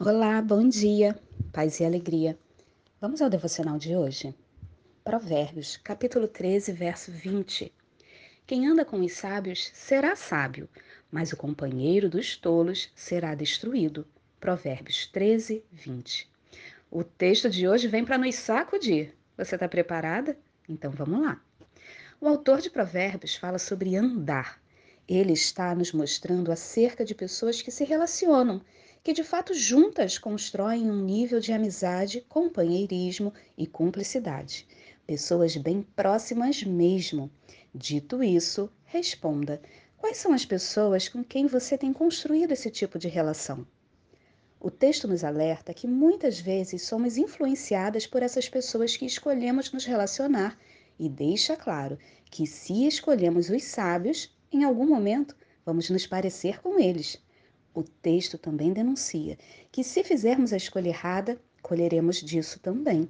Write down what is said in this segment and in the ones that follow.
Olá, bom dia, paz e alegria. Vamos ao devocional de hoje? Provérbios, capítulo 13, verso 20. Quem anda com os sábios será sábio, mas o companheiro dos tolos será destruído. Provérbios 13, 20. O texto de hoje vem para nos sacudir. Você está preparada? Então vamos lá. O autor de Provérbios fala sobre andar. Ele está nos mostrando acerca de pessoas que se relacionam que de fato juntas constroem um nível de amizade, companheirismo e cumplicidade. Pessoas bem próximas mesmo. Dito isso, responda: quais são as pessoas com quem você tem construído esse tipo de relação? O texto nos alerta que muitas vezes somos influenciadas por essas pessoas que escolhemos nos relacionar e deixa claro que, se escolhemos os sábios, em algum momento vamos nos parecer com eles. O texto também denuncia que, se fizermos a escolha errada, colheremos disso também.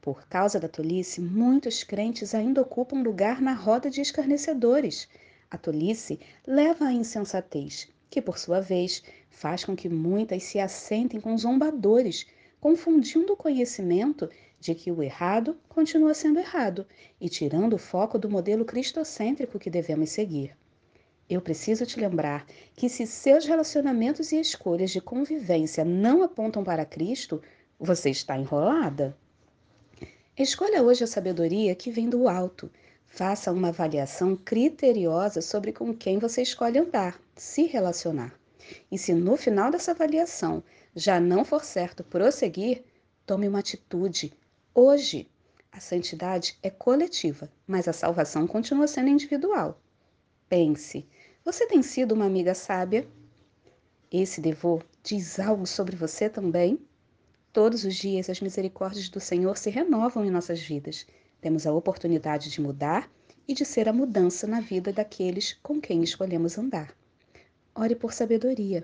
Por causa da tolice, muitos crentes ainda ocupam lugar na roda de escarnecedores. A tolice leva à insensatez, que, por sua vez, faz com que muitas se assentem com zombadores, confundindo o conhecimento de que o errado continua sendo errado e tirando o foco do modelo cristocêntrico que devemos seguir. Eu preciso te lembrar que se seus relacionamentos e escolhas de convivência não apontam para Cristo, você está enrolada. Escolha hoje a sabedoria que vem do alto. Faça uma avaliação criteriosa sobre com quem você escolhe andar, se relacionar. E se no final dessa avaliação já não for certo prosseguir, tome uma atitude hoje. A santidade é coletiva, mas a salvação continua sendo individual. Pense: você tem sido uma amiga sábia? Esse devô diz algo sobre você também? Todos os dias as misericórdias do Senhor se renovam em nossas vidas. Temos a oportunidade de mudar e de ser a mudança na vida daqueles com quem escolhemos andar. Ore por sabedoria.